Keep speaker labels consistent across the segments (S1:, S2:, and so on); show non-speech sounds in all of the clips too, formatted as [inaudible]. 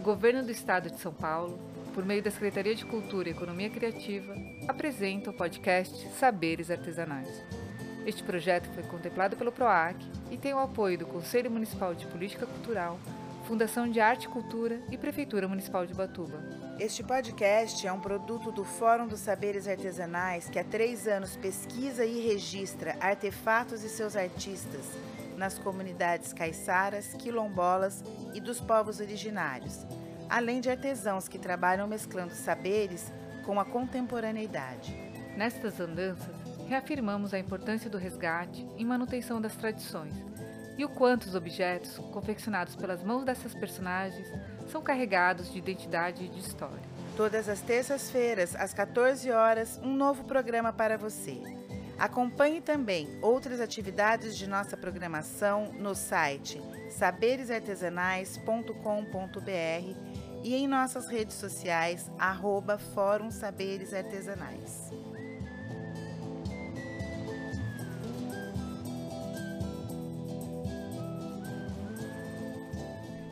S1: o Governo do Estado de São Paulo, por meio da Secretaria de Cultura e Economia Criativa, apresenta o podcast Saberes Artesanais. Este projeto foi contemplado pelo PROAC e tem o apoio do Conselho Municipal de Política Cultural, Fundação de Arte e Cultura e Prefeitura Municipal de Batuba.
S2: Este podcast é um produto do Fórum dos Saberes Artesanais que há três anos pesquisa e registra artefatos e seus artistas nas comunidades caiçaras, quilombolas e dos povos originários, além de artesãos que trabalham mesclando saberes com a contemporaneidade.
S1: Nestas andanças, reafirmamos a importância do resgate e manutenção das tradições e o quanto os objetos, confeccionados pelas mãos dessas personagens, são carregados de identidade e de história.
S2: Todas as terças-feiras, às 14 horas, um novo programa para você. Acompanhe também outras atividades de nossa programação no site saberesartesanais.com.br e em nossas redes sociais, arroba Fórum Saberes Artesanais.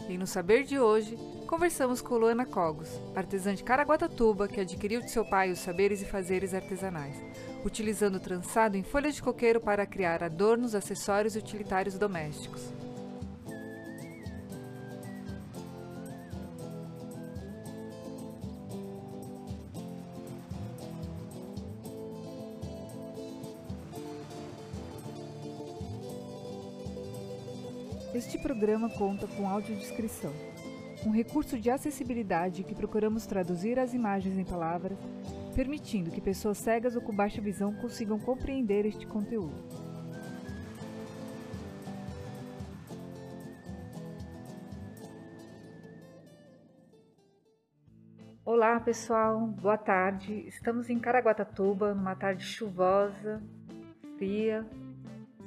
S1: E no Saber de hoje, conversamos com Luana Cogos, artesã de Caraguatatuba que adquiriu de seu pai os saberes e fazeres artesanais, utilizando trançado em folhas de coqueiro para criar adornos, acessórios e utilitários domésticos. Este programa conta com audiodescrição, um recurso de acessibilidade que procuramos traduzir as imagens em palavras, permitindo que pessoas cegas ou com baixa visão consigam compreender este conteúdo. Olá pessoal, boa tarde. Estamos em Caraguatatuba, numa tarde chuvosa, fria,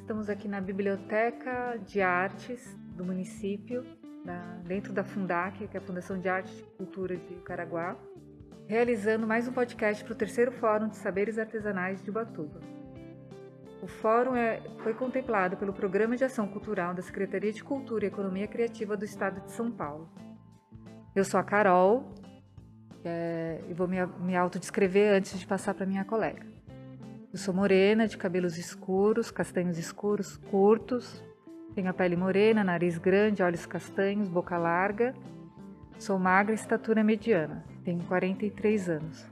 S1: Estamos aqui na Biblioteca de Artes do município, dentro da Fundac, que é a Fundação de Arte e Cultura de Caraguá, realizando mais um podcast para o terceiro Fórum de Saberes Artesanais de Ubatuba. O fórum é, foi contemplado pelo Programa de Ação Cultural da Secretaria de Cultura e Economia Criativa do Estado de São Paulo. Eu sou a Carol é, e vou me, me autodescrever antes de passar para minha colega. Eu sou morena, de cabelos escuros, castanhos escuros, curtos. Tenho a pele morena, nariz grande, olhos castanhos, boca larga. Sou magra estatura mediana. Tenho 43 anos.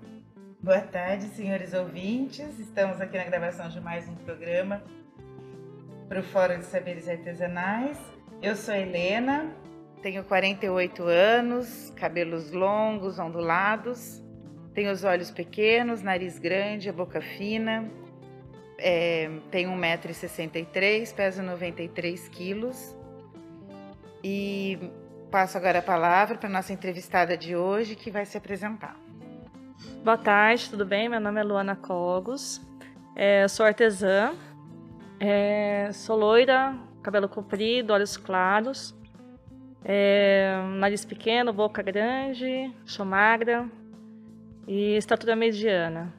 S2: Boa tarde, senhores ouvintes. Estamos aqui na gravação de mais um programa para o Fórum de Saberes Artesanais. Eu sou Helena, tenho 48 anos, cabelos longos, ondulados. Tenho os olhos pequenos, nariz grande, a boca fina. É, tenho 1,63m, peso 93 quilos. E passo agora a palavra para a nossa entrevistada de hoje, que vai se apresentar.
S3: Boa tarde, tudo bem? Meu nome é Luana Cogos, é, sou artesã, é, sou loira, cabelo comprido, olhos claros, é, nariz pequeno, boca grande, sou magra, e estatura mediana.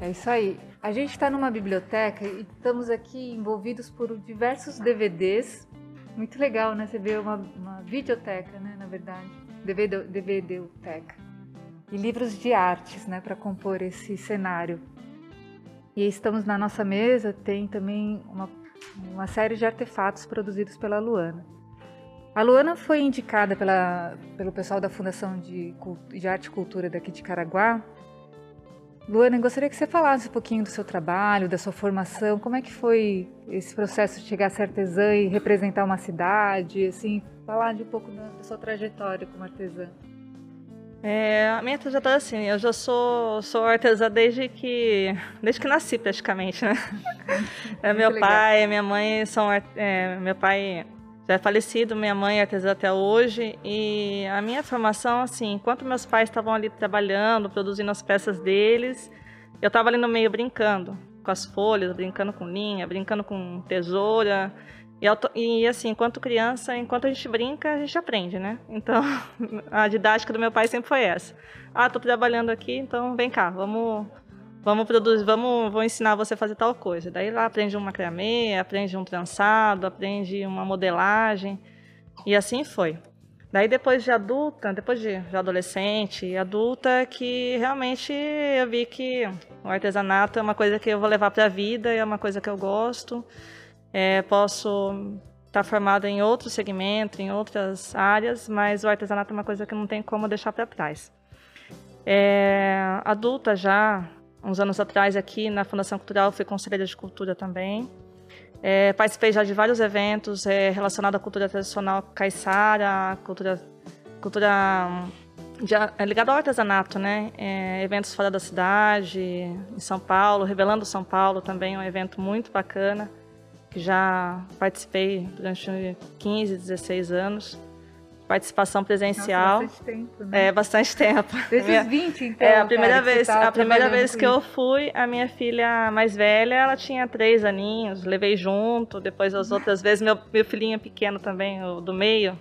S1: É isso aí. A gente está numa biblioteca e estamos aqui envolvidos por diversos DVDs. Muito legal, né? Você vê uma, uma videoteca, né? Na verdade, DVD, DVDoteca. E livros de artes, né? Para compor esse cenário. E estamos na nossa mesa, tem também uma, uma série de artefatos produzidos pela Luana. A Luana foi indicada pela, pelo pessoal da Fundação de, de Arte e Cultura daqui de Caraguá. Luana, gostaria que você falasse um pouquinho do seu trabalho, da sua formação, como é que foi esse processo de chegar a ser artesã e representar uma cidade, assim, falar de um pouco da, da sua trajetória como artesã.
S3: É, a minha trajetória, assim, eu já sou, sou artesã desde que, desde que nasci, praticamente, né? é, meu legal. pai, minha mãe são, é, meu pai já é falecido, minha mãe é até hoje, e a minha formação, assim, enquanto meus pais estavam ali trabalhando, produzindo as peças deles, eu estava ali no meio brincando com as folhas, brincando com linha, brincando com tesoura, e, e, assim, enquanto criança, enquanto a gente brinca, a gente aprende, né? Então, [laughs] a didática do meu pai sempre foi essa. Ah, tô trabalhando aqui, então vem cá, vamos vamos produzir, vamos, vou ensinar você a fazer tal coisa. Daí lá aprende um macramê, aprende um trançado, aprende uma modelagem e assim foi. Daí depois de adulta, depois de, adolescente e adulta, que realmente eu vi que o artesanato é uma coisa que eu vou levar para a vida, é uma coisa que eu gosto. É, posso estar tá formado em outro segmento, em outras áreas, mas o artesanato é uma coisa que não tem como deixar para trás. É, adulta já, uns anos atrás aqui na Fundação Cultural, fui conselheira de cultura também. É, participei já de vários eventos é, relacionados à cultura tradicional caiçara, cultura, cultura de, é, ligada ao artesanato, né? É, eventos fora da cidade, em São Paulo, Revelando São Paulo também, um evento muito bacana, que já participei durante 15, 16 anos participação presencial.
S1: Nossa, bastante tempo, né?
S3: É, bastante tempo. [laughs]
S1: Desses 20, então.
S3: É, a primeira
S1: cara,
S3: vez,
S1: tá
S3: a primeira vez que
S1: isso.
S3: eu fui, a minha filha mais velha, ela tinha três aninhos, levei junto, depois as outras vezes, meu, meu filhinho pequeno também, o do meio,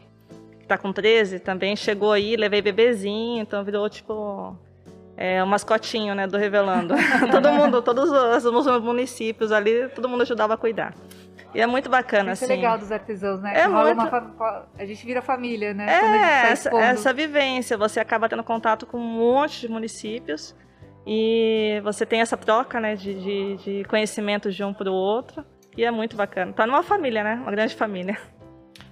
S3: que tá com 13, também chegou aí, levei bebezinho, então virou tipo é, um mascotinho, né, do Revelando. [laughs] todo mundo, todos os, os municípios ali, todo mundo ajudava a cuidar. E é muito bacana,
S1: Isso
S3: assim.
S1: é legal dos artesãos, né?
S3: É muito-
S1: uma fa- a gente vira família, né? Quando a gente
S3: É,
S1: tá
S3: essa, essa vivência, você acaba tendo contato com um monte de municípios e você tem essa troca né, de, de, de conhecimentos de um para o outro e é muito bacana. Tá numa família, né? Uma grande família.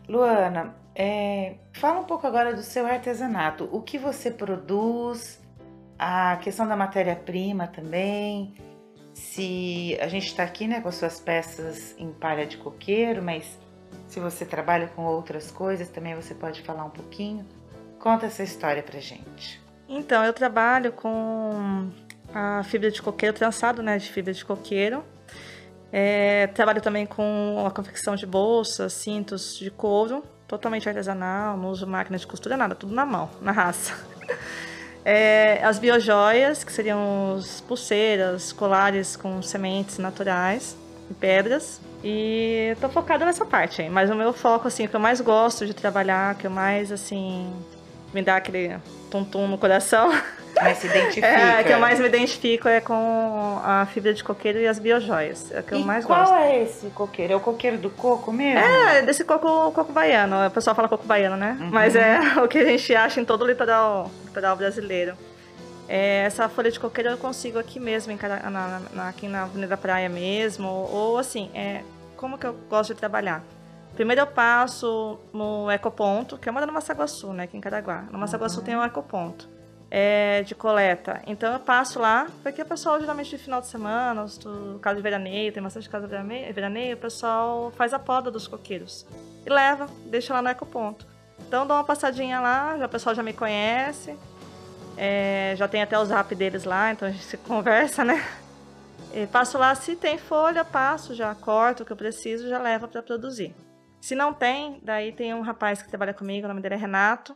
S2: Luana, é, fala um pouco agora do seu artesanato. O que você produz? A questão da matéria-prima também. Se a gente está aqui né, com as suas peças em palha de coqueiro, mas se você trabalha com outras coisas, também você pode falar um pouquinho. Conta essa história pra gente.
S3: Então, eu trabalho com a fibra de coqueiro, trançado né, de fibra de coqueiro. É, trabalho também com a confecção de bolsas, cintos de couro, totalmente artesanal, não uso máquina de costura, nada, tudo na mão, na raça. [laughs] É, as biojoias, que seriam os pulseiras, colares com sementes naturais e pedras. E tô focada nessa parte aí, mas o meu foco, assim, o que eu mais gosto de trabalhar, que eu mais, assim, me dá aquele tum-tum no coração, [laughs]
S2: Mas se identifica.
S3: é, que eu mais me identifico é com a fibra de coqueiro e as biojoias. É o que eu
S2: e
S3: mais
S2: qual
S3: gosto.
S2: é esse coqueiro? É o coqueiro do coco mesmo?
S3: É, desse coco, coco baiano. O pessoal fala coco baiano, né?
S2: Uhum.
S3: Mas é [laughs] o que a gente acha em todo o litoral, litoral brasileiro. É, essa folha de coqueiro eu consigo aqui mesmo, em na- na- aqui na Avenida Praia mesmo. Ou assim, é, como que eu gosto de trabalhar? Primeiro eu passo no ecoponto, que é uma da Massaguaçu, né? Aqui em Caraguá. No Massaguaçu
S2: Uhum.
S3: tem um ecoponto. É, de coleta. Então eu passo lá, porque o pessoal geralmente de final de semana, do casa de veraneio, tem bastante casa de verane- veraneio, o pessoal faz a poda dos coqueiros. E leva, deixa lá no ecoponto. Então dou uma passadinha lá, já, o pessoal já me conhece, é, já tem até o zap deles lá, então a gente se [laughs] conversa, né? E passo lá, se tem folha, passo, já corto o que eu preciso, já levo para produzir. Se não tem, daí tem um rapaz que trabalha comigo, o nome dele é Renato,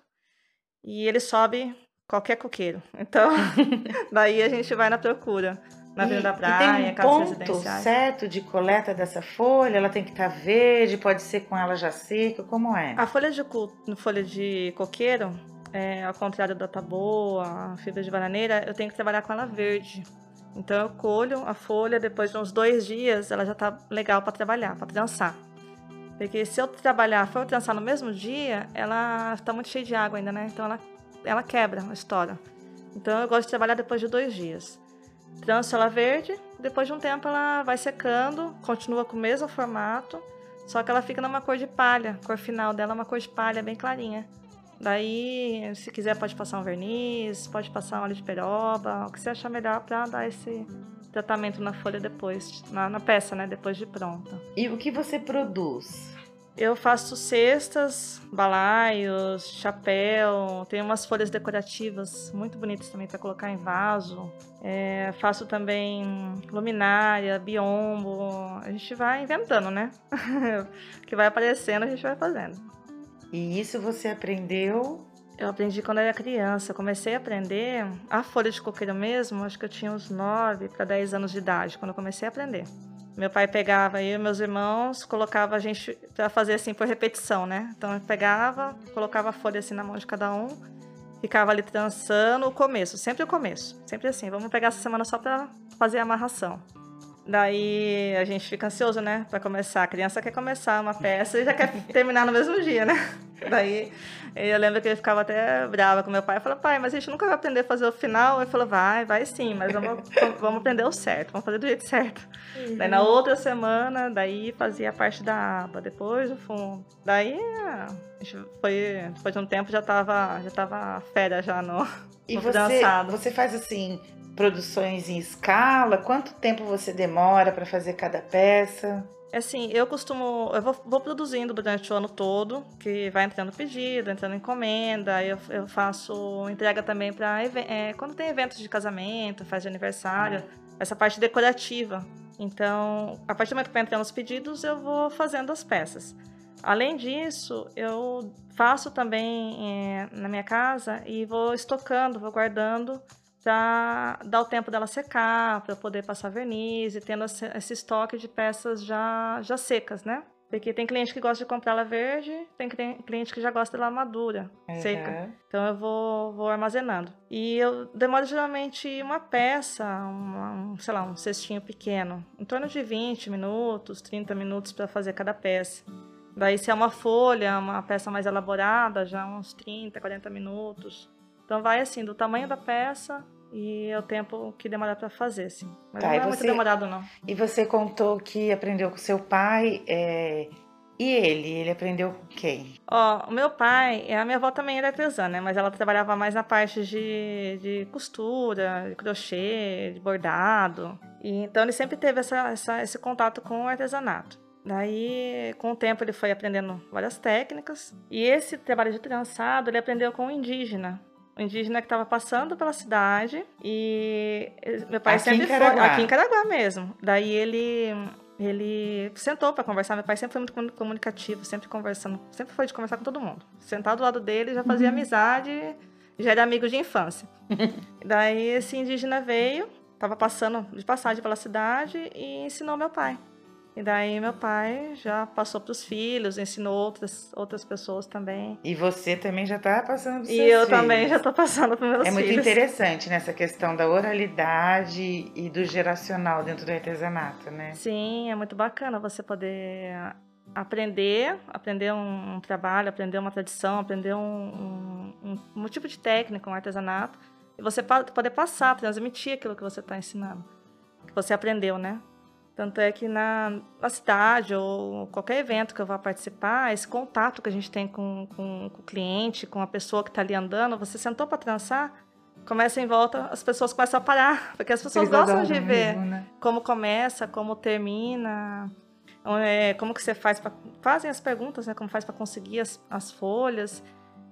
S3: e ele sobe qualquer coqueiro. Então, [laughs] daí a gente vai na procura. Na Avenida da
S2: e
S3: Praia,
S2: tem um ponto certo de coleta dessa folha? Ela tem que estar verde, pode ser com ela já seca, como é?
S3: A folha de, folha de coqueiro, é, ao contrário da taboa, a fibra de bananeira, eu tenho que trabalhar com ela verde. Então eu colho a folha, depois de uns dois dias, ela já tá legal para trabalhar, para trançar. Porque se eu trabalhar, for trançar no mesmo dia, ela tá muito cheia de água ainda, né? Então ela, ela quebra, estoura. Então eu gosto de trabalhar depois de dois dias. Tranço ela verde, depois de um tempo ela vai secando, continua com o mesmo formato, só que ela fica numa cor de palha. A cor final dela é uma cor de palha bem clarinha. Daí, se quiser, pode passar um verniz, pode passar um óleo de peroba, o que você achar melhor para dar esse tratamento na folha depois, na, na peça, né? Depois de pronta.
S2: E o que você produz?
S3: Eu faço cestas, balaios, chapéu, tem umas folhas decorativas muito bonitas também para colocar em vaso. É, faço também luminária, biombo. A gente vai inventando, né? [laughs] o que vai aparecendo a gente vai fazendo.
S2: E isso você aprendeu?
S3: Eu aprendi quando eu era criança. Eu comecei a aprender a folha de coqueiro mesmo, acho que eu tinha uns 9 para 10 anos de idade, quando eu comecei a aprender. Meu pai pegava eu e meus irmãos, colocava a gente para fazer assim por repetição, né? Então eu pegava, colocava a folha assim na mão de cada um, ficava ali trançando o começo, sempre o começo, sempre assim. Vamos pegar essa semana só para fazer a amarração. Daí a gente fica ansioso, né, para começar. A criança quer começar uma peça e já quer [laughs] terminar no mesmo dia, né? Daí eu lembro que ele ficava até brava com meu pai. Eu falei, pai, mas a gente nunca vai aprender a fazer o final. Ele falou, vai, vai sim, mas vamos, vamos aprender o certo, vamos fazer do jeito certo. Uhum. Daí na outra semana, daí fazia a parte da aba, depois o fundo. Daí a gente foi, depois de um tempo já tava, já tava férias já no,
S2: e no você, dançado. você faz assim, produções em escala? Quanto tempo você demora para fazer cada peça?
S3: É assim, eu costumo. Eu vou, vou, produzindo durante o ano todo, que vai entrando pedido, entrando encomenda. Eu, eu faço entrega também para. É, quando tem eventos de casamento, faz de aniversário, essa parte decorativa. Então, a partir do momento que vai entrando os pedidos, eu vou fazendo as peças. Além disso, eu faço também é, na minha casa e vou estocando, vou guardando para dar o tempo dela secar, para poder passar verniz e tendo esse estoque de peças já, já secas, né? Porque tem cliente que gosta de comprar ela verde, tem cliente que já gosta dela madura, uhum. seca. Então eu vou, vou armazenando. E eu demoro geralmente uma peça, uma, um, sei lá, um cestinho pequeno, em torno de 20 minutos, 30 minutos para fazer cada peça. Daí se é uma folha, uma peça mais elaborada, já uns 30, 40 minutos. Então vai assim, do tamanho da peça e é o tempo que demora para fazer, assim. Mas tá, não é você, muito demorado, não.
S2: E você contou que aprendeu com seu pai. É... E ele? Ele aprendeu com quem?
S3: Ó, o meu pai, a minha avó também era artesã, né? Mas ela trabalhava mais na parte de, de costura, de crochê, de bordado. E, então ele sempre teve essa, essa, esse contato com o artesanato. Daí, com o tempo, ele foi aprendendo várias técnicas. E esse trabalho de trançado, ele aprendeu com o indígena um indígena que estava passando pela cidade e meu pai
S2: aqui
S3: sempre
S2: foi aqui
S3: em Caraguá mesmo. Daí ele ele sentou para conversar. Meu pai sempre foi muito comunicativo, sempre conversando, sempre foi de conversar com todo mundo. Sentar do lado dele, já fazia uhum. amizade, já era amigo de infância. [laughs] Daí esse indígena veio, estava passando de passagem pela cidade e ensinou meu pai. E daí meu pai já passou para os filhos, ensinou outras, outras pessoas também.
S2: E você também já está passando para os
S3: E eu filhos. também já estou passando para meus
S2: filhos.
S3: É
S2: muito interessante nessa questão da oralidade e do geracional dentro do artesanato, né?
S3: Sim, é muito bacana você poder aprender, aprender um, um trabalho, aprender uma tradição, aprender um, um, um, tipo de técnica, um artesanato, e você poder passar, transmitir aquilo que você está ensinando, que você aprendeu, né? Tanto é que na, na, cidade ou qualquer evento que eu vá participar, esse contato que a gente tem com, com, com o cliente, com a pessoa que está ali andando, você sentou para trançar, começa em volta, as pessoas começam a parar, [laughs] porque as pessoas Eles gostam de ver mesmo, né? como começa, como termina, é, como que você faz para fazem as perguntas, né? Como faz para conseguir as, as folhas.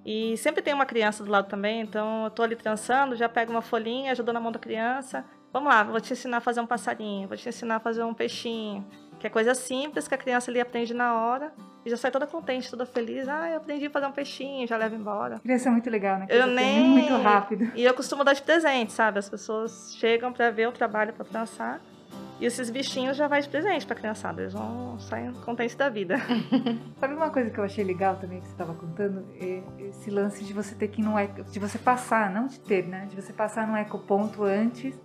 S3: E sempre tem uma criança do lado também, então eu estou ali trançando, já pego uma folhinha, ajudo na mão da criança Vamos lá, vou te ensinar a fazer um passarinho, vou te ensinar a fazer um peixinho. Que é coisa simples que a criança ali aprende na hora e já sai toda contente, toda feliz. Ah, eu aprendi a fazer um peixinho, já leva embora.
S1: Criança é muito legal, né?
S3: eu nem...
S1: Muito rápido.
S3: E eu costumo dar de presente, sabe? As pessoas chegam para ver o trabalho para dançar. E esses bichinhos já vai de presente pra criançada. Eles vão sair contentes da vida. [laughs]
S1: Sabe uma coisa que eu achei legal também que você estava contando? É esse lance de você ter que ir num eco, de você passar, não de ter, né? De você passar num ecoponto antes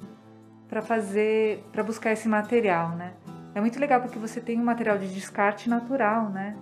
S1: para fazer, para buscar esse material, né? É muito legal porque você tem um material de descarte natural, né?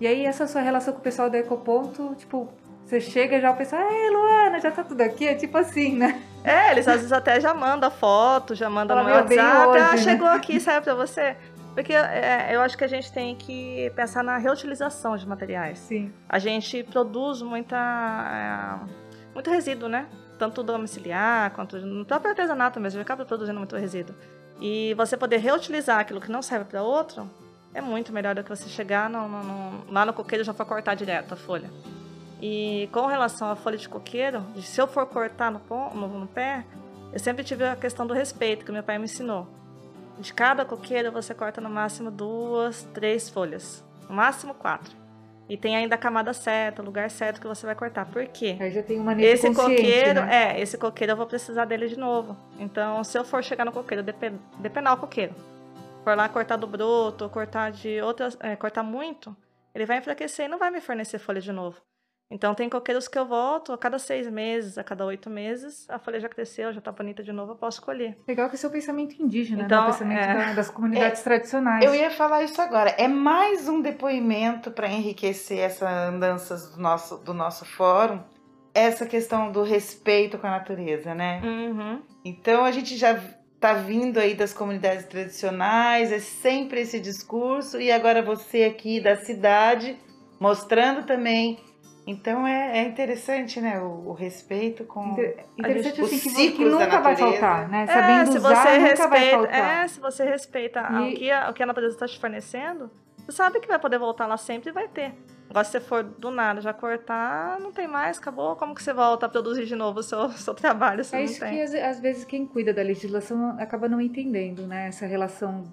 S1: E aí essa sua relação com o pessoal do Ecoponto, tipo, você chega já o pessoal, ei Luana, já tá tudo aqui, é tipo assim, né?
S3: É, eles às vezes até já mandam foto, já mandam no WhatsApp, ah, hoje, ah, né? chegou [laughs] aqui, saiu pra você. Porque é, eu acho que a gente tem que pensar na reutilização de materiais.
S1: Sim.
S3: A gente produz muita, é, muito resíduo, né? Tanto domiciliar quanto no próprio artesanato mesmo, acaba produzindo muito resíduo. E você poder reutilizar aquilo que não serve para outro é muito melhor do que você chegar no, no, no, lá no coqueiro e já for cortar direto a folha. E com relação à folha de coqueiro, se eu for cortar no, no, pé, eu sempre tive a questão do respeito que meu pai me ensinou. De cada coqueiro você corta no máximo duas, três folhas, no máximo quatro. E tem ainda a camada certa, o lugar certo que você vai cortar. Por quê?
S1: Aí já tem uma Esse
S3: coqueiro,
S1: né?
S3: é, esse coqueiro eu vou precisar dele de novo. Então, se eu for chegar no coqueiro, depenar o coqueiro, for lá cortar do broto, cortar de outras, é, cortar muito, ele vai enfraquecer e não vai me fornecer folha de novo. Então tem coqueiros que eu volto a cada seis meses, a cada oito meses, a folha já cresceu, já está bonita de novo, eu posso colher.
S1: Legal que é o seu pensamento indígena, então, né? o pensamento é... das [laughs] comunidades é, tradicionais.
S2: Eu ia falar isso agora. É mais um depoimento para enriquecer essas andanças do nosso, do nosso fórum, essa questão do respeito com a natureza, né?
S3: Uhum.
S2: Então a gente já tá vindo aí das comunidades tradicionais, é sempre esse discurso, e agora você aqui da cidade mostrando também então é, é interessante, né? O, o respeito com
S1: interessante
S2: a,
S1: assim, que, que nunca vai faltar, né? É, Sabendo
S3: se
S1: usar,
S3: você
S1: nunca
S3: respeita,
S1: vai faltar.
S3: É, se você respeita e... o, que a, o que a natureza está te fornecendo, você sabe que vai poder voltar lá sempre e vai ter. Agora, se você for do nada já cortar, não tem mais, acabou. Como que você volta a produzir de novo o seu, [laughs] seu trabalho?
S1: é isso
S3: tem?
S1: que às vezes quem cuida da legislação acaba não entendendo, né? Essa relação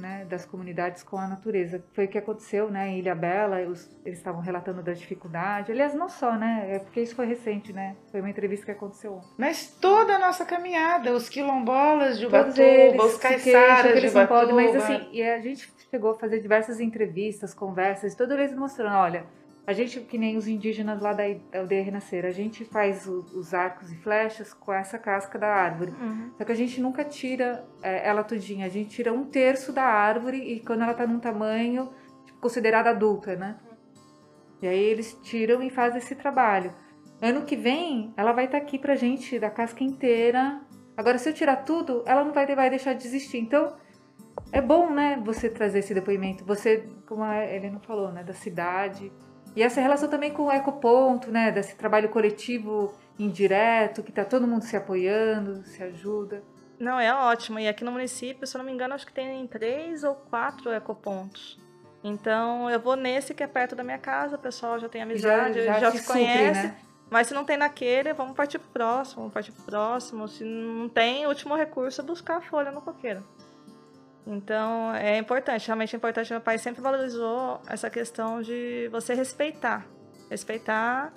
S1: né, das comunidades com a natureza. Foi o que aconteceu né, em Ilha Bela, eles estavam relatando da dificuldade. Aliás, não só, né? É porque isso foi recente, né? Foi uma entrevista que aconteceu ontem.
S2: Mas toda a nossa caminhada, os quilombolas de Ubatuba, os caiçaras de Ubatuba... Podem,
S1: mas assim, e a gente chegou a fazer diversas entrevistas, conversas, toda vez mostrando, olha a gente, que nem os indígenas lá da aldeia Renascer, a gente faz o, os arcos e flechas com essa casca da árvore.
S3: Uhum.
S1: Só que a gente nunca tira é, ela todinha. A gente tira um terço da árvore e quando ela tá num tamanho tipo, considerada adulta, né? E aí eles tiram e fazem esse trabalho. Ano que vem, ela vai estar tá aqui pra gente, da casca inteira. Agora, se eu tirar tudo, ela não vai, vai deixar de existir. Então, é bom, né, você trazer esse depoimento. Você, como a Helena falou, né, da cidade e essa relação também com o ecoponto, né? Desse trabalho coletivo indireto, que está todo mundo se apoiando, se ajuda.
S3: Não, é ótimo. E aqui no município, se eu não me engano, acho que tem três ou quatro ecopontos. Então, eu vou nesse que é perto da minha casa, o pessoal já tem amizade, já, já, já se, se conhece. né? Mas se não tem naquele, vamos partir pro próximo, vamos partir pro próximo. Se não tem, último recurso é buscar a folha no coqueiro. Então, é importante, realmente é importante. Meu pai sempre valorizou essa questão de você respeitar. Respeitar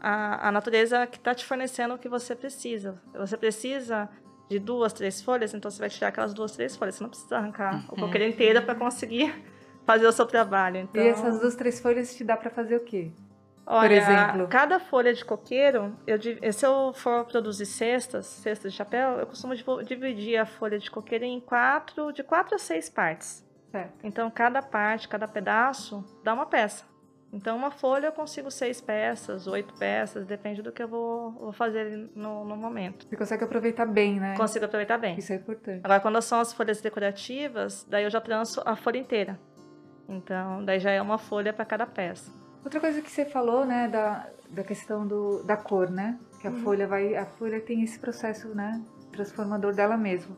S3: a, a natureza que está te fornecendo o que você precisa. Você precisa de duas, três folhas, então você vai tirar aquelas duas, três folhas. Você não precisa arrancar uhum. o coqueiro inteiro para conseguir [laughs] fazer o seu trabalho. Então...
S1: E essas duas, três folhas te dá para fazer o quê?
S3: Olha, por exemplo? cada folha de coqueiro, eu, se eu for produzir cestas, cestas de chapéu, eu costumo dividir a folha de coqueiro em quatro, de quatro a seis partes.
S1: Certo.
S3: Então, cada parte, cada pedaço, dá uma peça. Então, uma folha eu consigo seis peças, oito peças, depende do que eu vou, vou fazer no, no, momento.
S1: Você consegue aproveitar bem, né?
S3: Consigo aproveitar bem.
S1: Isso é importante.
S3: Agora, quando são as folhas decorativas, daí eu já tranço a folha inteira. Então, daí já é uma folha para cada peça.
S1: Outra coisa que você falou, né, da, da questão do, da cor, né? Que a uhum. folha vai, a folha tem esse processo, né, transformador dela mesma.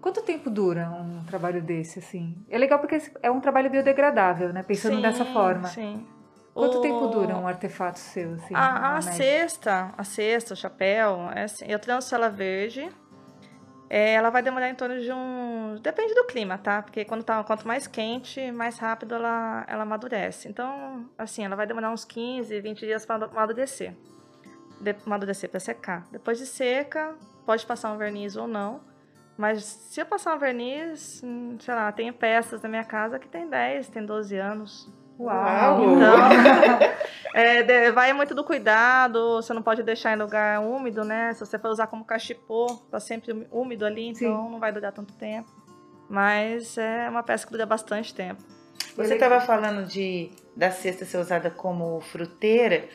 S1: Quanto tempo dura um trabalho desse, assim? É legal porque é um trabalho biodegradável, né? Pensando sim, dessa forma.
S3: Sim.
S1: Quanto o... tempo dura um artefato seu, assim?
S3: A, a cesta, a cesta, o chapéu, é assim, eu tranço ela verde, é, ela vai demorar em torno de um. Depende do clima, tá? Porque quando tá, quanto mais quente, mais rápido ela, ela amadurece. Então, assim, ela vai demorar uns 15, 20 dias para amadurecer. De, amadurecer para secar. Depois de seca, pode passar um verniz ou não. Mas se eu passar um verniz, hum, sei lá, tem peças na minha casa que tem 10, tem 12 anos.
S1: Uau!
S3: Então, [laughs] [laughs] é, vai muito do cuidado, você não pode deixar em lugar úmido, né? Se você for usar como cachepô, tá sempre úmido ali, então Sim. não vai durar tanto tempo. Mas é uma peça que dura bastante tempo.
S2: Você estava falando de da cesta ser usada como fruteira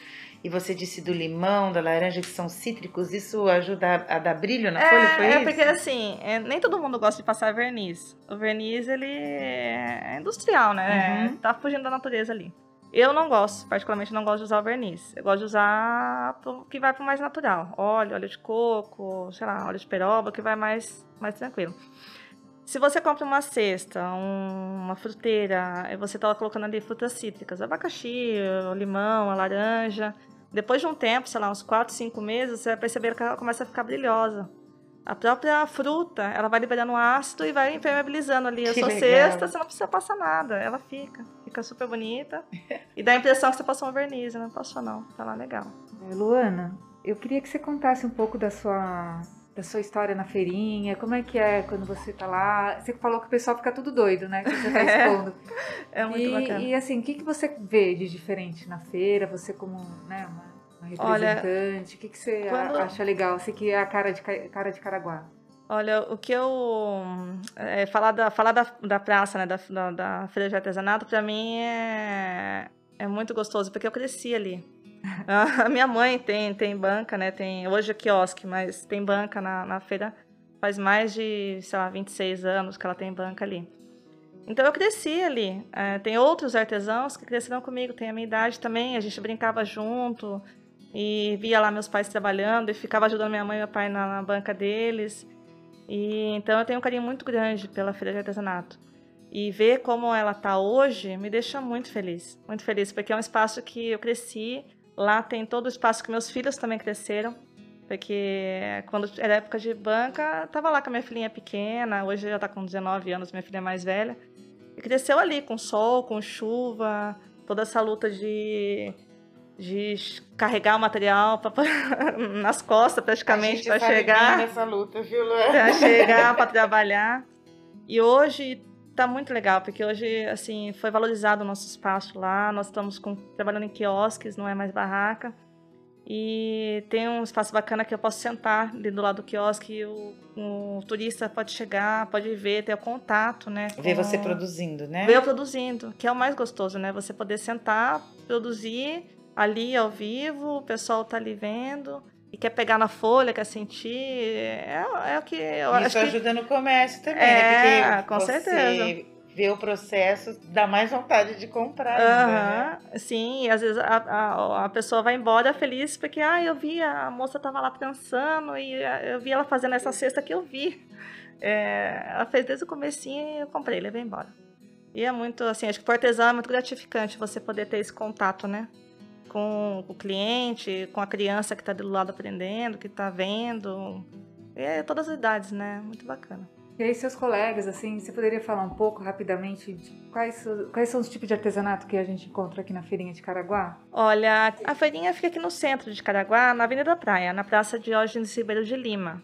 S2: e você disse do limão, da laranja, que são cítricos, isso ajuda a, a dar brilho na
S3: é,
S2: folha? Foi
S3: é
S2: isso?
S3: porque assim, é, nem todo mundo gosta de passar verniz. O verniz, ele é industrial, né? Uhum. Tá fugindo da natureza ali. Eu não gosto, particularmente não gosto de usar o verniz. Eu gosto de usar o que vai para o mais natural. Óleo, óleo de coco, sei lá, óleo de peroba, que vai mais, mais tranquilo. Se você compra uma cesta, um, uma fruteira, e você está colocando ali frutas cítricas, abacaxi, o limão, a laranja, depois de um tempo, sei lá, uns 4, 5 meses, você vai perceber que ela começa a ficar brilhosa. A própria fruta, ela vai liberando ácido e vai impermeabilizando ali a que sua legal. cesta, você não precisa passar nada, ela fica. Fica super bonita. e dá a impressão que você passou um verniz, não passou não, tá lá legal.
S1: É, Luana, eu queria que você contasse um pouco da sua da sua história na feirinha? Como é que é quando você tá lá? Você falou que o pessoal fica tudo doido, né? Que você tá [laughs] expondo.
S3: É, é muito
S1: e,
S3: bacana.
S1: E assim, o que, que você vê de diferente na feira? Você como né, uma, uma representante, o que, que você
S3: quando-
S1: acha legal? Você que é a cara de, Ca- cara de Caraguá.
S3: Olha, o que eu. É, falar da, falar da, da praça, né? Da, da, da feira de artesanato, pra mim é, é muito gostoso, porque eu cresci ali. [laughs] A minha mãe tem, tem banca, né? Tem, hoje é quiosque, mas tem banca na, na feira faz mais de, sei lá, 26 anos que ela tem banca ali. Então eu cresci ali. É, tem outros artesãos que cresceram comigo, tem a minha idade também, a gente brincava junto e via lá meus pais trabalhando e ficava ajudando minha mãe e meu pai na, na banca deles. E então eu tenho um carinho muito grande pela feira de artesanato. E ver como ela tá hoje me deixa muito feliz, muito feliz, porque é um espaço que eu cresci. Lá tem todo o espaço que meus filhos também cresceram, porque quando era época de banca, tava lá com a minha filhinha pequena, hoje já tá com 19 anos, minha filha é mais velha. E cresceu ali com sol, com chuva, toda essa luta de de carregar o material pra- [laughs] nas costas praticamente para chegar
S2: nessa luta, viu, Luan?
S3: para chegar para [laughs] trabalhar. E hoje tá muito legal, porque hoje assim foi valorizado o nosso espaço lá. Nós estamos com- trabalhando em quiosques, não é mais barraca. E tem um espaço bacana que eu posso sentar ali do lado do quiosque e o, o turista pode chegar, pode ver, ter o contato, né?
S2: Ver
S3: com-
S2: você produzindo, né?
S3: ver eu produzindo, que é o mais gostoso, né? Você poder sentar, produzir ali ao vivo, o pessoal tá ali vendo e quer pegar na folha, quer sentir. É, é o que eu
S2: Isso
S3: acho que
S2: ajuda no comércio também,
S3: É,
S2: né? Porque
S3: com
S2: você
S3: certeza.
S2: vê o processo, dá mais vontade de comprar ainda, né?
S3: Sim, e às vezes a, a, a pessoa vai embora feliz porque, ah, eu vi, a moça tava lá pensando e eu vi ela fazendo essa cesta que eu vi. É, ela fez desde o comecinho e eu comprei, levei embora. E é muito, assim, acho que pro artesão é muito gratificante você poder ter esse contato, né? Com o cliente, com a criança que tá do lado aprendendo, que tá vendo. É todas as idades, né? Muito bacana.
S1: E aí, seus colegas, assim, você poderia falar um pouco rapidamente de quais, quais são os tipos de artesanato que a gente encontra aqui na feirinha de Caraguá?
S3: Olha, a feirinha fica aqui no centro de Caraguá, na Avenida da Praia, na Praça Diógenes Ribeiro de Lima.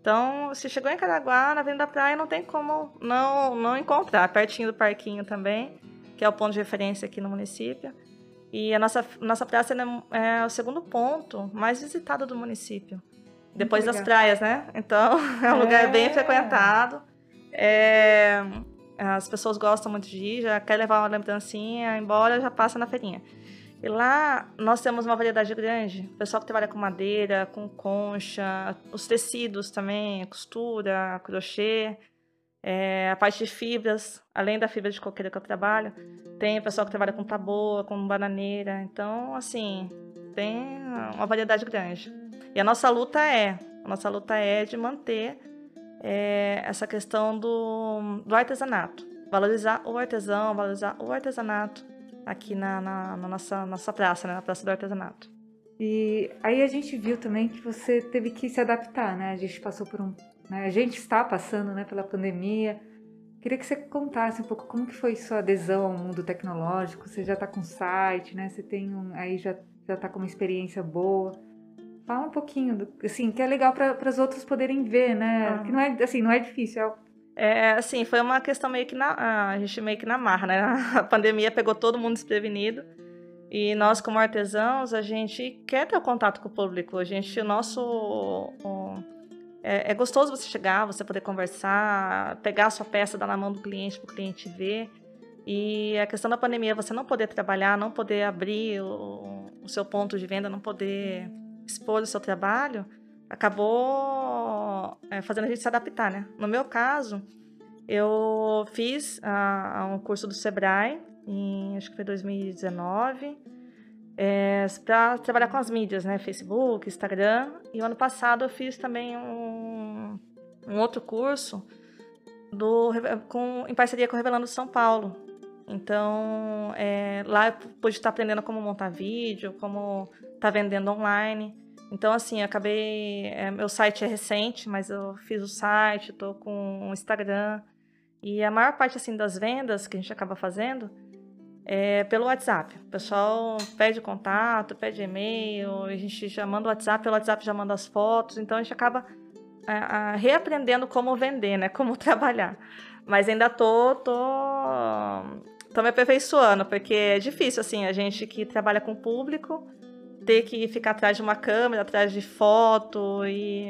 S3: Então, se chegou em Caraguá, na Avenida da Praia, não tem como não, não encontrar. Pertinho do parquinho também, que é o ponto de referência aqui no município. E a nossa, nossa praça ela é é o segundo ponto mais visitado do município. Depois das praias, né? Então, [laughs] é um lugar bem
S2: É.
S3: frequentado. É, as pessoas gostam muito de ir, já quer levar uma lembrancinha, embora já passa na feirinha. E lá nós temos uma variedade grande. O pessoal que trabalha com madeira, com concha, os tecidos também, costura, crochê, é, a parte de fibras, além da fibra de coqueiro que eu trabalho, tem o pessoal que trabalha com taboa, com bananeira. Então, assim, tem uma variedade grande. E a nossa luta é, a nossa luta é de manter é, essa questão do, do artesanato. Valorizar o artesão, valorizar o artesanato aqui na, na, na nossa, nossa praça, né? Na Praça do Artesanato.
S1: E aí a gente viu também que você teve que se adaptar, né? A gente passou por um. Né? A gente está passando né, pela pandemia. Queria que você contasse um pouco como que foi sua adesão ao mundo tecnológico. Você já está com site, né? Você tem um. Aí já, já tá com uma experiência boa. Fala um pouquinho, do, assim, que é legal para os outros poderem ver, né?
S3: Ah.
S1: Que não é, assim, não é difícil, é
S3: É, assim, foi uma questão meio que na. A gente meio que na marra, né? [laughs] A pandemia pegou todo mundo desprevenido. E nós, como artesãos, a gente quer ter o contato com o público. A gente, o nosso. o- é, é gostoso você chegar, você poder conversar, pegar a sua peça, dar na mão do cliente para o cliente ver. E a questão da pandemia, você não poder trabalhar, não poder abrir o, o seu ponto de venda, não poder expor o seu trabalho, acabou é, fazendo a gente se adaptar, né? No meu caso, eu fiz ah, um curso do Sebrae, em, acho que foi 2019, para trabalhar com as mídias, né? Facebook, Instagram. E o ano passado eu fiz também um, um outro curso do, com, em parceria com o Revelando São Paulo. Então, é, lá eu pude estar aprendendo como montar vídeo, como estar vendendo online. Então, assim, eu acabei. é, meu site é recente, mas eu fiz o site, estou com o Instagram. E a maior parte assim, das vendas que a gente acaba fazendo é pelo WhatsApp. O pessoal pede contato, pede e-mail, a gente já manda o WhatsApp, pelo WhatsApp já manda as fotos, então a gente acaba é, reaprendendo como vender, né? Como [laughs] trabalhar. Mas ainda tô, tô, tô me aperfeiçoando, porque é difícil, assim, a gente que trabalha com público ter que ficar atrás de uma câmera, atrás de foto e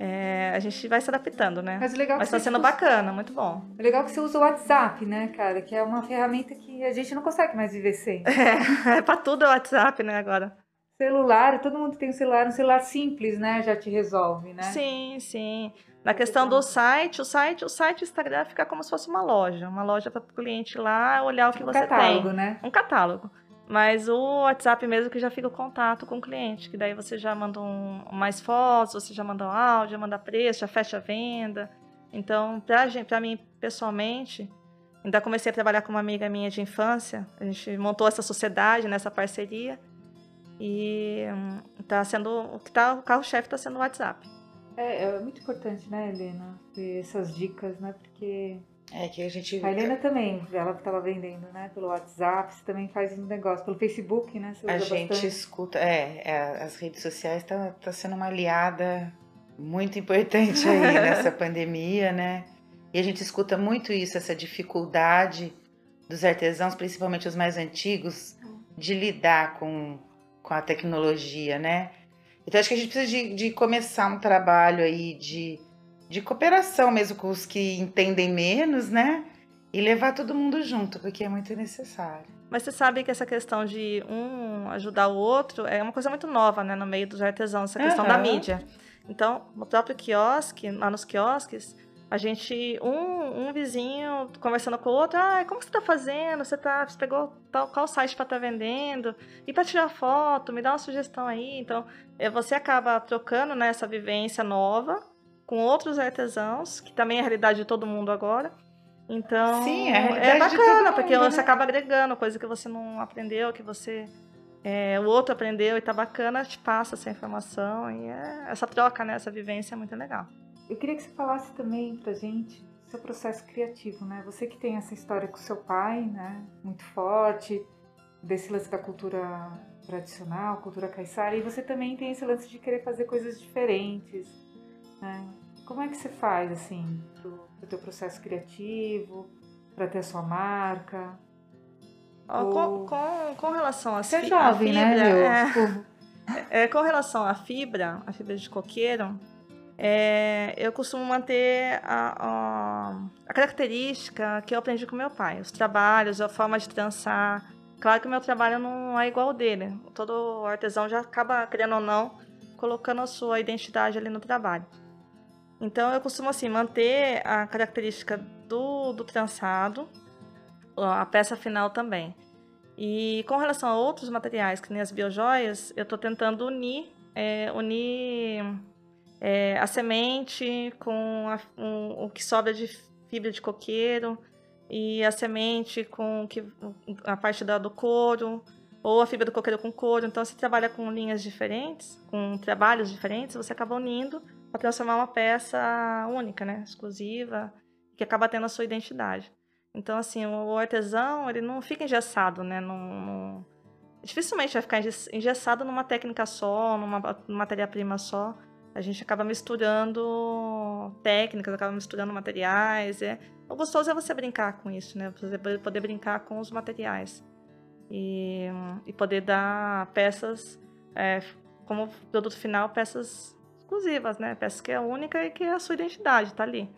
S3: é, a gente vai se adaptando, né?
S1: Mas legal
S3: Mas tá sendo usa... bacana, muito bom.
S1: É legal que você usa o WhatsApp, né, cara? Que é uma ferramenta que a gente não consegue mais viver sem. [laughs]
S3: É, é pra tudo é WhatsApp, né, agora.
S1: Celular, todo mundo tem um celular, um celular simples, né? Já te resolve, né?
S3: Sim, sim. Na questão do site, o site, o site Instagram fica como se fosse uma loja, uma loja para o cliente lá olhar o que
S1: um
S3: você
S1: catálogo,
S3: tem.
S1: né?
S3: Um catálogo. Mas o WhatsApp mesmo que já fica o contato com o cliente, que daí você já manda um, mais fotos, você já manda um áudio, já manda preço, já fecha a venda. Então, para mim, pessoalmente, ainda comecei a trabalhar com uma amiga minha de infância. A gente montou essa sociedade, nessa parceria. E tá sendo. O que tá, o carro-chefe está sendo o WhatsApp.
S1: É, é muito importante, né, Helena? Ter essas dicas, né? Porque
S2: é que a gente.
S1: A Helena também, ela estava vendendo, né? Pelo WhatsApp, você também faz um negócio. Pelo Facebook, né?
S2: a gente
S1: bastante.
S2: escuta. É, é, as redes sociais tá, tá sendo uma aliada muito importante aí [laughs] nessa pandemia, né? E a gente escuta muito isso, essa dificuldade dos artesãos, principalmente os mais antigos, de lidar com, com a tecnologia, né? Então acho que a gente precisa de, de começar um trabalho aí de de cooperação mesmo com os que entendem menos, né? E levar todo mundo junto, porque é muito necessário.
S3: Mas você sabe que essa questão de um ajudar o outro é uma coisa muito nova, né, no meio dos artesãos, essa questão uhum. da mídia. Então, no próprio quiosque, lá nos quiosques, a gente, um, um vizinho conversando com o outro, ah, como você está fazendo? Você, tá, você pegou tal, qual site para estar tá vendendo? E para tirar foto, me dá uma sugestão aí. Então, é, você acaba trocando né, essa vivência nova com outros artesãos, que também é a realidade de todo mundo agora. Então,
S2: Sim, é,
S3: é bacana, porque mundo, você né? acaba agregando coisa que você não aprendeu, que você é, o outro aprendeu e tá bacana, te passa essa informação e é, essa troca, né, essa vivência é muito legal.
S1: Eu queria que você falasse também pra gente seu processo criativo, né? Você que tem essa história com seu pai, né, muito forte, desse lance da cultura tradicional, cultura caiçara, e você também tem esse lance de querer fazer coisas diferentes, né? Como é que você faz, assim, pro, pro teu processo criativo, para ter a sua marca?
S3: Ou... Com, com, com, relação a,
S1: você é jovem,
S3: né,
S1: fibra,
S3: né, é, [laughs] é, com relação à fibra, a fibra de coqueiro, é, eu costumo manter a, a, a, característica que eu aprendi com meu pai, os trabalhos, a forma de trançar. Claro que o meu trabalho não é igual ao dele. Todo artesão já acaba, querendo ou não, colocando a sua identidade ali no trabalho. Então eu costumo assim manter a característica do, do trançado, a peça final também. E com relação a outros materiais, que nem as biojoias, eu estou tentando unir, é, unir é, a semente com a, um, o que sobra de fibra de coqueiro e a semente com que, a parte da, do couro ou a fibra do coqueiro com couro. Então, você trabalha com linhas diferentes, com trabalhos diferentes, você acaba unindo para transformar uma peça única, né, exclusiva, que acaba tendo a sua identidade. Então, assim, o artesão, ele não fica engessado, né, num, dificilmente vai ficar engessado numa técnica só, numa matéria-prima só. A gente acaba misturando técnicas, acaba misturando materiais. É... O gostoso é você brincar com isso, né? Você poder brincar com os materiais. E, e poder dar peças, é, como produto final, peças exclusivas, né? Peça que é única e que é a sua identidade, tá ali.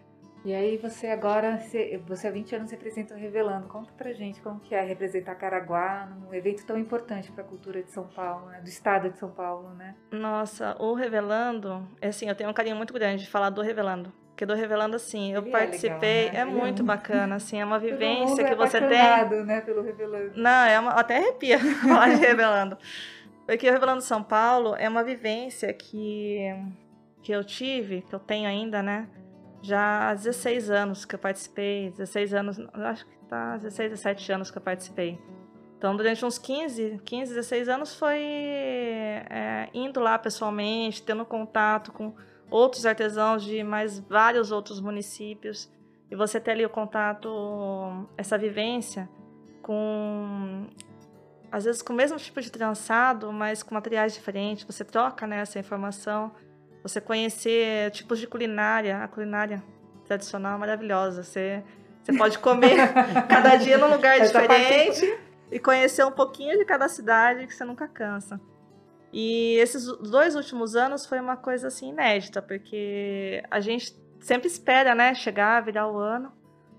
S1: E aí você agora, você há 20 anos representa o Revelando. Conta pra gente como que é representar Caraguá num evento tão importante para a cultura de São Paulo, né? do estado de São Paulo, né?
S3: Nossa, o Revelando, é assim, eu tenho um carinho muito grande de falar do Revelando. Porque do Revelando, assim, eu Ele participei, é, legal, né? é muito é bacana, assim, é uma vivência que
S1: é
S3: você tem.
S1: né, pelo Revelando.
S3: Não, é uma, até arrepia [laughs] falar de Revelando. Porque o Revelando São Paulo é uma vivência que que eu tive, que eu tenho ainda, né? Já há 16 anos que eu participei, 16 anos, acho que tá 16, 17 anos que eu participei. Então, durante uns 15, 15, 16 anos foi é, indo lá pessoalmente, tendo contato com outros artesãos de mais vários outros municípios. E você ter ali o contato, essa vivência com às vezes com o mesmo tipo de trançado, mas com materiais diferentes, você troca né, essa informação. Você conhecer tipos de culinária, a culinária tradicional é maravilhosa. Você, você pode comer [laughs] cada dia num lugar diferente parte... e conhecer um pouquinho de cada cidade que você nunca cansa. E esses dois últimos anos foi uma coisa assim inédita, porque a gente sempre espera, né, chegar, virar o ano,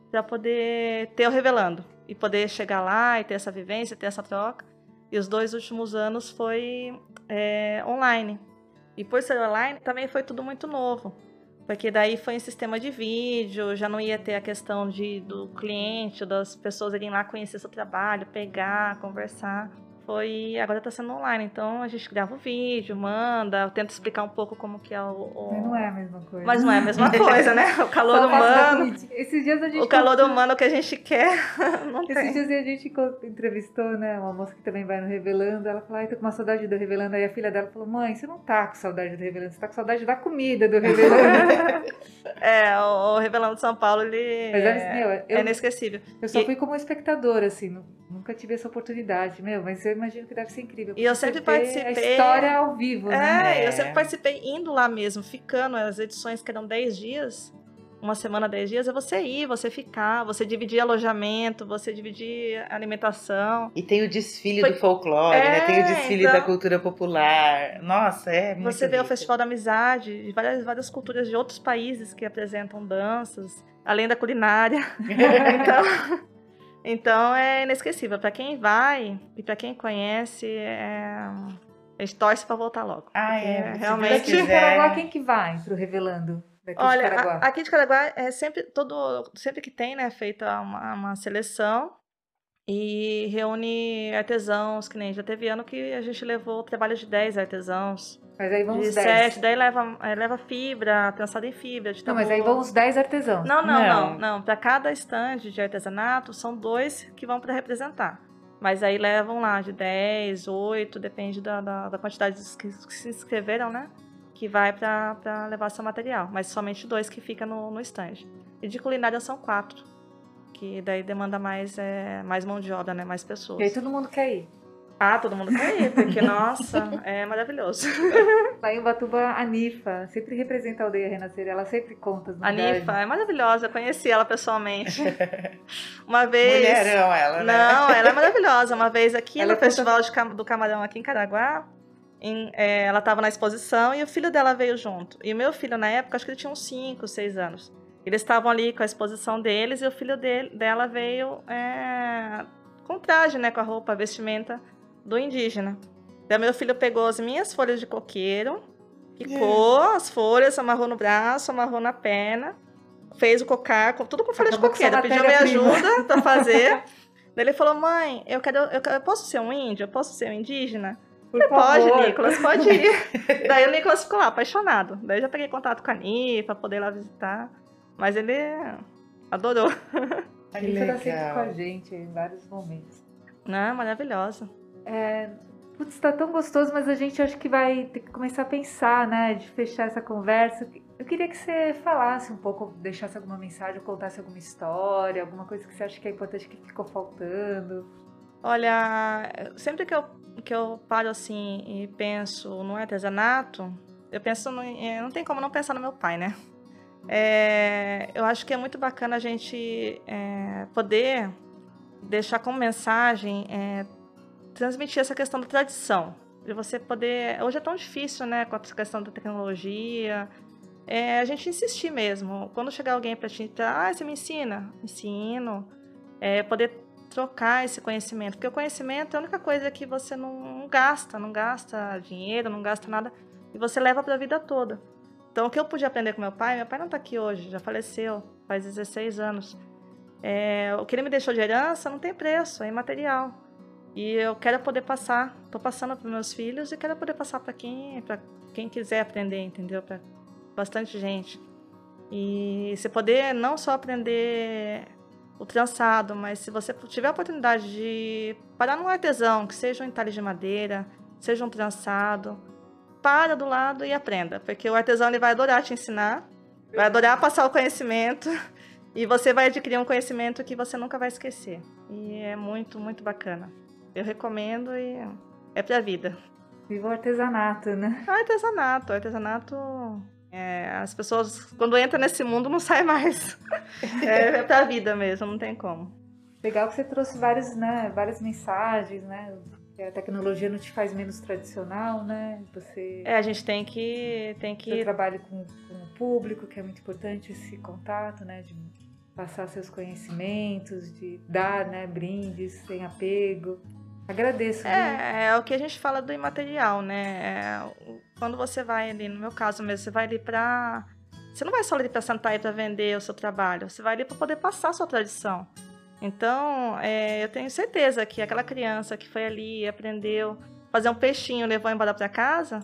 S3: para poder ter o Revelando e poder chegar lá e ter essa vivência, ter essa troca. E os dois últimos anos foi é, online. E por ser online, também foi tudo muito novo. Porque daí foi em sistema de vídeo, já não ia ter a questão de, do cliente, das pessoas irem lá conhecer seu trabalho, pegar, conversar foi. Agora está sendo online, então a gente grava o vídeo, manda, tenta explicar um pouco como que é o, o.
S1: Mas não é a mesma coisa.
S3: Mas não é a mesma [laughs] coisa, né? O calor humano.
S1: Esses dias a gente.
S3: O calor humano que a gente quer. [laughs] Não
S1: Esses
S3: tem.
S1: dias a gente entrevistou, né, uma moça que também vai no Revelando. Ela falou, ai, tô com uma saudade do Revelando. Aí a filha dela falou, mãe, você não tá com saudade do Revelando, você tá com saudade da comida do Revelando. [laughs]
S3: é, o, o Revelando São Paulo, ele. Mas, é, meu, eu, é inesquecível.
S1: Eu só e... fui como espectadora, assim, nunca tive essa oportunidade, meu, mas eu imagino que deve ser incrível.
S3: E eu sempre participei. A
S1: história ao vivo,
S3: né? É, eu sempre participei indo lá mesmo, ficando. As edições que eram 10 dias, uma semana, 10 dias, é você ir, você ficar, você dividir alojamento, você dividir alimentação.
S2: E tem o desfile Foi... do folclore, é, né? Tem o desfile então... da cultura popular. Nossa, é muito
S3: Você vê
S2: o
S3: Festival da Amizade, de várias, várias culturas de outros países que apresentam danças, além da culinária. [laughs] então. Então é inesquecível. Para quem vai e para quem conhece, é... a gente torce para voltar logo.
S2: Ah, é.
S1: Realmente. Daqui de Caraguá, quem que vai pro Revelando? Daqui
S3: Olha,
S1: de
S3: a, aqui de Caraguá é sempre todo, sempre que tem, né, feita uma, uma seleção e reúne artesãos, que nem já teve ano que a gente levou o trabalho de 10 artesãos.
S1: Mas aí vão
S3: de
S1: os 10. 7,
S3: daí leva, leva fibra, trançada em fibra. De
S1: não, mas aí vão os 10 artesãos.
S3: Não, não, não. não, não. Para cada estande de artesanato, são dois que vão para representar. Mas aí levam lá de 10, 8, depende da, da, da quantidade que, que se inscreveram, né? Que vai para levar seu material. Mas somente dois que ficam no, no stand. E de culinária são quatro. Que daí demanda mais, é, mais mão de obra, né? Mais pessoas.
S1: E aí todo mundo quer ir.
S3: Ah, todo mundo quer ir, porque, nossa, é maravilhoso. [laughs]
S1: Lá em Ubatuba, a Nifa sempre representa a aldeia Renascer, ela sempre conta as
S3: A Nifa é maravilhosa, eu conheci ela pessoalmente. [laughs] Uma vez...
S2: Mulherão ela,
S3: né? Não, ela é maravilhosa. Uma vez aqui ela no Festival conta... do Camarão, aqui em Caraguá, em, é, ela estava na exposição e o filho dela veio junto. E o meu filho, na época, acho que ele tinha uns 5, 6 anos. Eles estavam ali com a exposição deles e o filho dele, dela veio é, com traje, né, com a roupa, a vestimenta do indígena. Daí meu filho pegou as minhas folhas de coqueiro, picou é. as folhas, amarrou no braço, amarrou na perna, fez o cocar, tudo com folha Acabou de coqueiro. Pediu minha ajuda para fazer. [laughs] Daí ele falou: mãe, eu quero, eu, eu posso ser um índio? Eu posso ser um indígena? Por pode, Nicolas, pode ir. [laughs] Daí o Nicolas ficou lá, apaixonado. Daí eu já peguei contato com a Ni para poder ir lá visitar. Mas ele adorou.
S1: A Nifa tá sempre com a gente em vários momentos.
S3: Não, maravilhosa.
S1: É, putz, tá tão gostoso, mas a gente acho que vai ter que começar a pensar, né? De fechar essa conversa. Eu queria que você falasse um pouco, deixasse alguma mensagem, contasse alguma história, alguma coisa que você acha que é importante que ficou faltando.
S3: Olha, sempre que eu, que eu paro assim e penso no artesanato, eu penso no, não tem como não pensar no meu pai, né? É, eu acho que é muito bacana a gente é, poder deixar como mensagem é, transmitir essa questão da tradição. De você poder. Hoje é tão difícil, né, com a questão da tecnologia. É, a gente insistir mesmo. Quando chegar alguém para te ah, você me ensina? Ensino. É, poder trocar esse conhecimento. Porque o conhecimento é a única coisa que você não gasta, não gasta dinheiro, não gasta nada, e você leva para a vida toda. Então, o que eu pude aprender com meu pai, meu pai não está aqui hoje, já faleceu, faz 16 anos. É, o que ele me deixou de herança não tem preço, é imaterial. E eu quero poder passar, estou passando para meus filhos e quero poder passar para quem, para quem quiser aprender, entendeu? Para bastante gente. E você poder não só aprender o trançado, mas se você tiver a oportunidade de parar num artesão, que seja um entalhe de madeira, seja um trançado, para do lado e aprenda, porque o artesão ele vai adorar te ensinar, vai adorar passar o conhecimento [laughs] e você vai adquirir um conhecimento que você nunca vai esquecer. E é muito, muito bacana. Eu recomendo e é pra vida.
S1: Viva o artesanato, né?
S3: O artesanato, artesanato. É, as pessoas, quando entram nesse mundo, não saem mais. [laughs] é, é pra vida mesmo, não tem como.
S1: Legal que você trouxe várias, né, várias mensagens, né? A tecnologia não te faz menos tradicional, né? Você.
S3: É, a gente tem que. Tem que...
S1: Seu trabalho com, com o público, que é muito importante esse contato, né? De passar seus conhecimentos, de dar né, brindes sem apego. Agradeço.
S3: É, é o que a gente fala do imaterial, né? É, quando você vai ali, no meu caso mesmo, você vai ali para você não vai só ali para sentar e para vender o seu trabalho, você vai ali para poder passar a sua tradição. Então, é, eu tenho certeza que aquela criança que foi ali, aprendeu fazer um peixinho, levou embora para casa,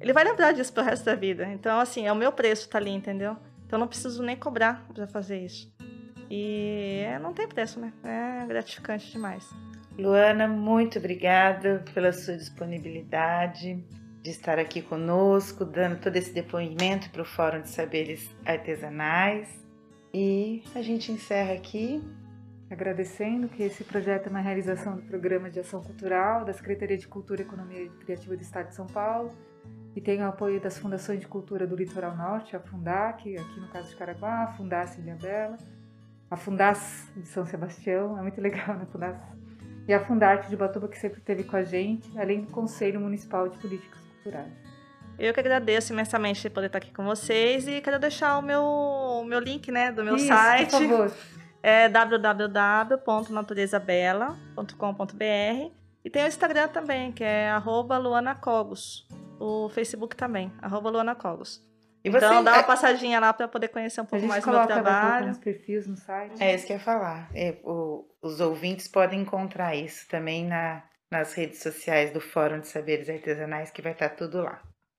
S3: ele vai lembrar disso pro resto da vida. Então, assim, é o meu preço tá ali, entendeu? Então, eu não preciso nem cobrar para fazer isso. E é, não tem preço, né? É gratificante demais.
S2: Luana, muito obrigada pela sua disponibilidade de estar aqui conosco, dando todo esse depoimento para o Fórum de Saberes Artesanais. E a gente encerra aqui.
S1: Agradecendo que esse projeto é uma realização do Programa de Ação Cultural da Secretaria de Cultura, Economia e Criativa do Estado de São Paulo e tem o apoio das Fundações de Cultura do Litoral Norte, a Fundac, aqui no caso de Caraguá, a Fundac Ilha Bela, a Fundas de São Sebastião, é muito legal, né, Fundas? E a Fundarte de Batuba, que sempre esteve com a gente, além do Conselho Municipal de Políticas Culturais.
S3: Eu que agradeço imensamente de poder estar aqui com vocês e quero deixar o meu, o meu link né, do meu
S1: Isso,
S3: site.
S1: Por favor.
S3: É www.naturezabela.com.br e tem o Instagram também, que é luanacogos. O Facebook também, luanacogos. E você, então dá uma passadinha lá para poder conhecer um pouco mais do meu trabalho.
S1: Os perfis no site.
S2: É isso que eu ia falar. É, o, os ouvintes podem encontrar isso também na, nas redes sociais do Fórum de Saberes Artesanais, que vai estar tudo lá.